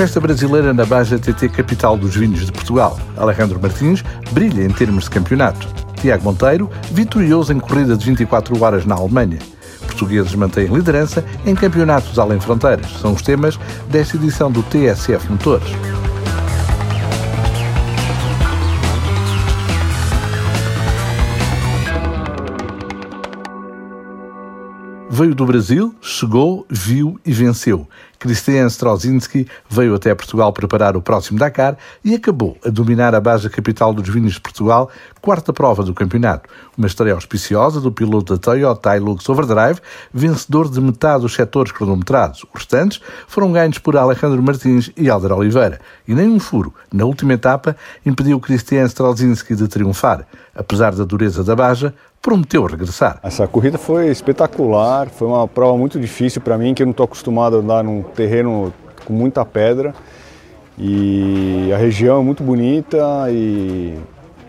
festa brasileira na Baja TT Capital dos Vinhos de Portugal. Alejandro Martins brilha em termos de campeonato. Tiago Monteiro, vitorioso em corrida de 24 horas na Alemanha. Portugueses mantêm liderança em campeonatos além fronteiras. São os temas desta edição do TSF Motores. Veio do Brasil, chegou, viu e venceu. Christian Strozinski veio até Portugal preparar o próximo Dakar e acabou a dominar a base capital dos vinhos de Portugal, quarta prova do campeonato. Uma estreia auspiciosa do piloto da Toyota Hilux Overdrive, vencedor de metade dos setores cronometrados. Os restantes foram ganhos por Alejandro Martins e Alder Oliveira. E nem um furo, na última etapa, impediu Christian Strozinski de triunfar. Apesar da dureza da Baja, prometeu regressar. Essa corrida foi espetacular, foi uma prova muito difícil para mim, que eu não estou acostumado a andar num terreno com muita pedra. E a região é muito bonita e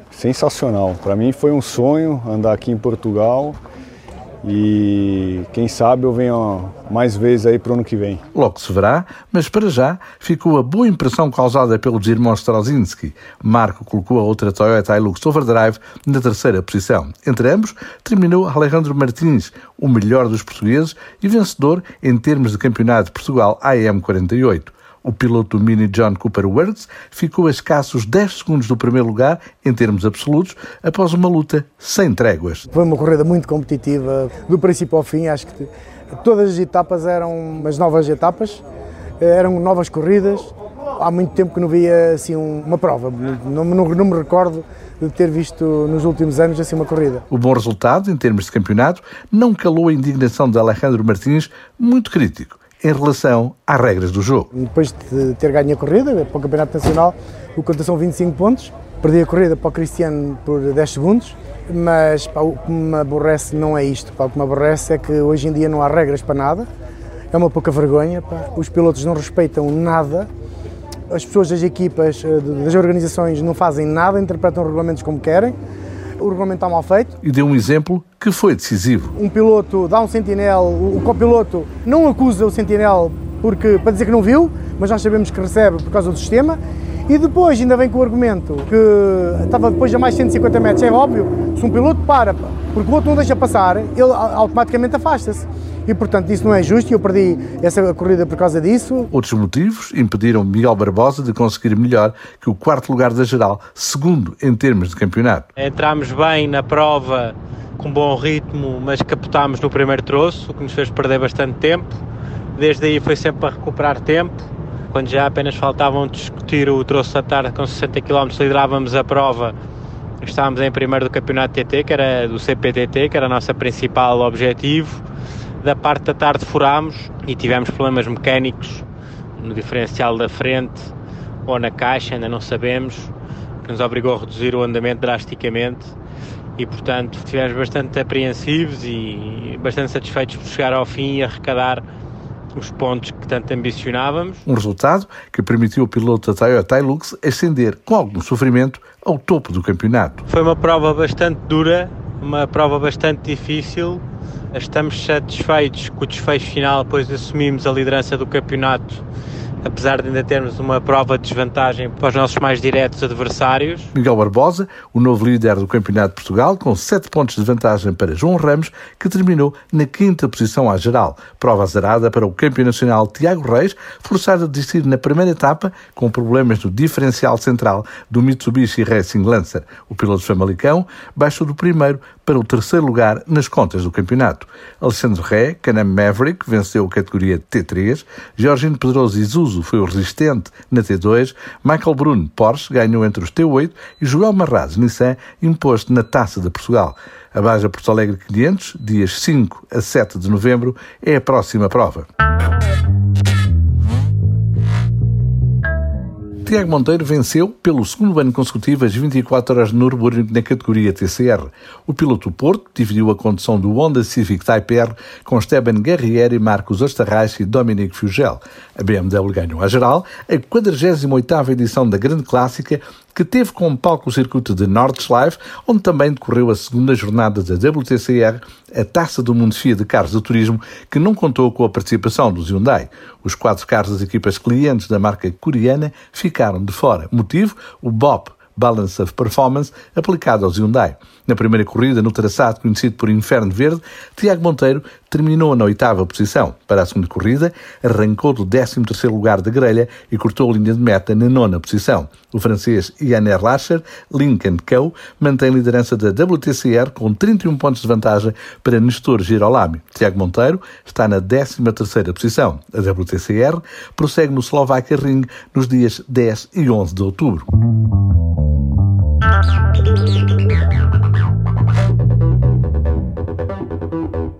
sensacional. Para mim foi um sonho andar aqui em Portugal e quem sabe eu venho mais vezes aí para o ano que vem. Logo se verá, mas para já ficou a boa impressão causada pelos irmãos Strazinski. Marco colocou a outra Toyota Hilux Overdrive na terceira posição. Entre ambos, terminou Alejandro Martins, o melhor dos portugueses e vencedor em termos de campeonato de Portugal AM48. O piloto Mini John Cooper Works ficou a escassos 10 segundos do primeiro lugar, em termos absolutos, após uma luta sem tréguas. Foi uma corrida muito competitiva, do princípio ao fim. Acho que todas as etapas eram umas novas etapas, eram novas corridas. Há muito tempo que não via assim uma prova, não, não, não me recordo de ter visto nos últimos anos assim uma corrida. O bom resultado, em termos de campeonato, não calou a indignação de Alejandro Martins, muito crítico em relação às regras do jogo. Depois de ter ganho a corrida para o Campeonato Nacional, o conta são 25 pontos. Perdi a corrida para o Cristiano por 10 segundos, mas pá, o que me aborrece não é isto. Pá, o que me aborrece é que hoje em dia não há regras para nada. É uma pouca vergonha. Pá. Os pilotos não respeitam nada. As pessoas das equipas, eh, das organizações não fazem nada, interpretam regulamentos como querem o regulamento está mal feito. E deu um exemplo que foi decisivo. Um piloto dá um sentinel, o copiloto não acusa o sentinel porque, para dizer que não viu, mas nós sabemos que recebe por causa do sistema. E depois ainda vem com o argumento que estava depois a mais 150 metros. É óbvio, se um piloto para porque o outro não deixa passar, ele automaticamente afasta-se e, portanto, isso não é justo e eu perdi essa corrida por causa disso. Outros motivos impediram Miguel Barbosa de conseguir melhor que o quarto lugar da geral, segundo em termos de campeonato. Entramos bem na prova, com bom ritmo, mas capotámos no primeiro troço, o que nos fez perder bastante tempo. Desde aí foi sempre a recuperar tempo. Quando já apenas faltavam discutir o troço da tarde com 60 km, liderávamos a prova. Estávamos em primeiro do campeonato TT, que era do CPTT, que era o nosso principal objetivo. Da parte da tarde furámos e tivemos problemas mecânicos no diferencial da frente ou na caixa, ainda não sabemos, que nos obrigou a reduzir o andamento drasticamente. E portanto estivemos bastante apreensivos e bastante satisfeitos por chegar ao fim e arrecadar os pontos que tanto ambicionávamos. Um resultado que permitiu ao piloto da Toyota Hilux ascender com algum sofrimento ao topo do campeonato. Foi uma prova bastante dura, uma prova bastante difícil, Estamos satisfeitos com o desfecho final, pois assumimos a liderança do campeonato apesar de ainda termos uma prova de desvantagem para os nossos mais diretos adversários. Miguel Barbosa, o novo líder do Campeonato de Portugal, com 7 pontos de vantagem para João Ramos, que terminou na quinta posição à geral. Prova zerada para o campeão nacional Tiago Reis, forçado a desistir na primeira etapa com problemas no diferencial central do Mitsubishi Racing Lancer. O piloto famalicão baixou do primeiro para o terceiro lugar nas contas do campeonato. Alexandre Ré, Canam Maverick, venceu a categoria T3, Jorginho Pedroso Zuzu foi o resistente na T2, Michael Bruno, Porsche, ganhou entre os T8 e Joel Marraz, Nissan, imposto na Taça de Portugal. A Baja Porto Alegre 500, dias 5 a 7 de novembro, é a próxima prova. Tiago Monteiro venceu pelo segundo ano consecutivo as 24 horas de Nürburgring na categoria TCR. O piloto Porto dividiu a condução do Honda Civic Type R com Esteban Guerrieri, Marcos Osterreich e Dominique Fugel. A BMW ganhou a geral a 48ª edição da Grande Clássica que teve como palco o circuito de Nordschleife, onde também decorreu a segunda jornada da WTCR, a Taça do Mundo FIA de Carros de Turismo, que não contou com a participação dos Hyundai. Os quatro carros das equipas clientes da marca coreana ficaram de fora. Motivo? O BOP, Balance of Performance aplicado aos Hyundai. Na primeira corrida, no traçado conhecido por Inferno Verde, Tiago Monteiro terminou na oitava posição. Para a segunda corrida, arrancou do 13 terceiro lugar da grelha e cortou a linha de meta na nona posição. O francês Yann Erlacher, Lincoln Co., mantém a liderança da WTCR com 31 pontos de vantagem para Nestor Girolami. Tiago Monteiro está na 13 terceira posição. A WTCR prossegue no Slovakia Ring nos dias 10 e 11 de outubro.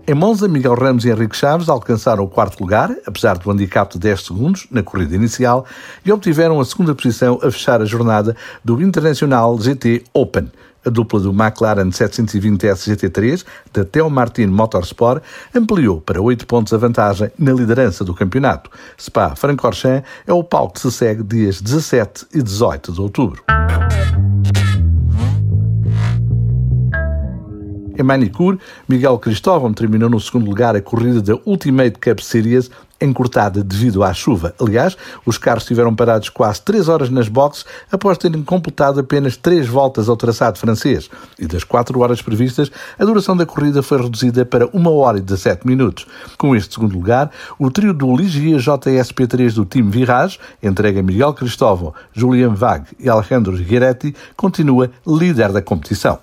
Em Monza, Miguel Ramos e Henrique Chaves alcançaram o quarto lugar, apesar do handicap de 10 segundos na corrida inicial, e obtiveram a segunda posição a fechar a jornada do Internacional GT Open. A dupla do McLaren 720S GT3 da Theo Martin Motorsport ampliou para 8 pontos a vantagem na liderança do campeonato. Spa-Francorchamps é o palco que se segue dias 17 e 18 de outubro. Em manicure, Miguel Cristóvão terminou no segundo lugar a corrida da Ultimate Cup Series encurtada devido à chuva. Aliás, os carros estiveram parados quase 3 horas nas boxes após terem completado apenas 3 voltas ao traçado francês. E das 4 horas previstas, a duração da corrida foi reduzida para 1 hora e 17 minutos. Com este segundo lugar, o trio do Ligia JSP3 do time Virage, entregue a Miguel Cristóvão, Julian Vague e Alejandro Guiretti, continua líder da competição.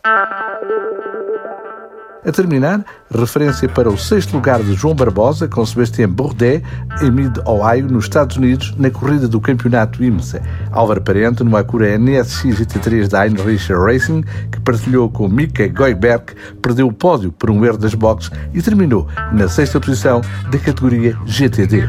A terminar, referência para o sexto lugar de João Barbosa com Sebastião Bourdais em Mid-Ohio, nos Estados Unidos, na corrida do campeonato IMSA. Álvaro Parente, numa Acura NSX GT3 da Heinrich Racing, que partilhou com Mika Goiberg, perdeu o pódio por um erro das boxes e terminou na sexta posição da categoria GTD.